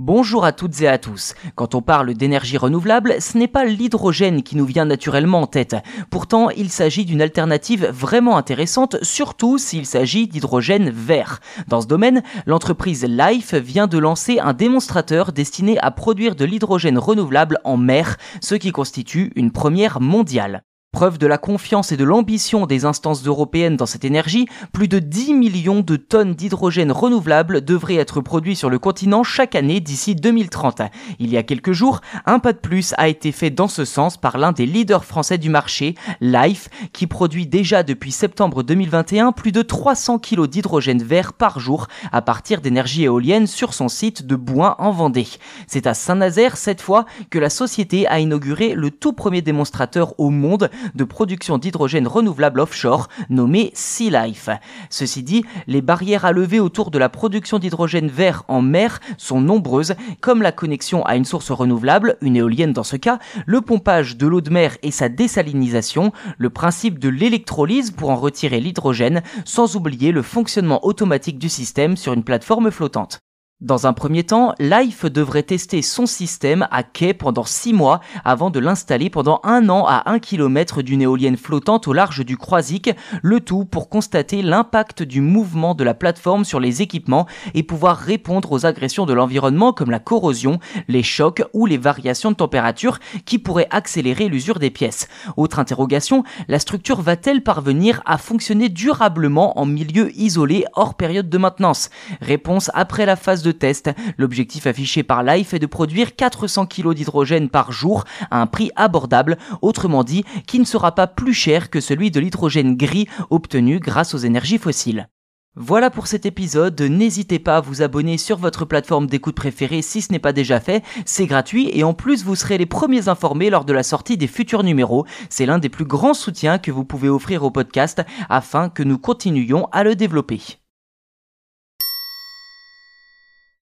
Bonjour à toutes et à tous. Quand on parle d'énergie renouvelable, ce n'est pas l'hydrogène qui nous vient naturellement en tête. Pourtant, il s'agit d'une alternative vraiment intéressante, surtout s'il s'agit d'hydrogène vert. Dans ce domaine, l'entreprise Life vient de lancer un démonstrateur destiné à produire de l'hydrogène renouvelable en mer, ce qui constitue une première mondiale. Preuve de la confiance et de l'ambition des instances européennes dans cette énergie, plus de 10 millions de tonnes d'hydrogène renouvelable devraient être produits sur le continent chaque année d'ici 2030. Il y a quelques jours, un pas de plus a été fait dans ce sens par l'un des leaders français du marché, Life, qui produit déjà depuis septembre 2021 plus de 300 kg d'hydrogène vert par jour à partir d'énergie éolienne sur son site de Bouin en Vendée. C'est à Saint-Nazaire cette fois que la société a inauguré le tout premier démonstrateur au monde de production d'hydrogène renouvelable offshore nommé Sea Life. Ceci dit, les barrières à lever autour de la production d'hydrogène vert en mer sont nombreuses, comme la connexion à une source renouvelable, une éolienne dans ce cas, le pompage de l'eau de mer et sa désalinisation, le principe de l'électrolyse pour en retirer l'hydrogène, sans oublier le fonctionnement automatique du système sur une plateforme flottante. Dans un premier temps, Life devrait tester son système à quai pendant 6 mois avant de l'installer pendant un an à 1 km d'une éolienne flottante au large du Croisic, le tout pour constater l'impact du mouvement de la plateforme sur les équipements et pouvoir répondre aux agressions de l'environnement comme la corrosion, les chocs ou les variations de température qui pourraient accélérer l'usure des pièces. Autre interrogation, la structure va-t-elle parvenir à fonctionner durablement en milieu isolé hors période de maintenance? Réponse après la phase test. L'objectif affiché par Life est de produire 400 kg d'hydrogène par jour à un prix abordable, autrement dit, qui ne sera pas plus cher que celui de l'hydrogène gris obtenu grâce aux énergies fossiles. Voilà pour cet épisode, n'hésitez pas à vous abonner sur votre plateforme d'écoute préférée si ce n'est pas déjà fait, c'est gratuit et en plus vous serez les premiers informés lors de la sortie des futurs numéros, c'est l'un des plus grands soutiens que vous pouvez offrir au podcast afin que nous continuions à le développer.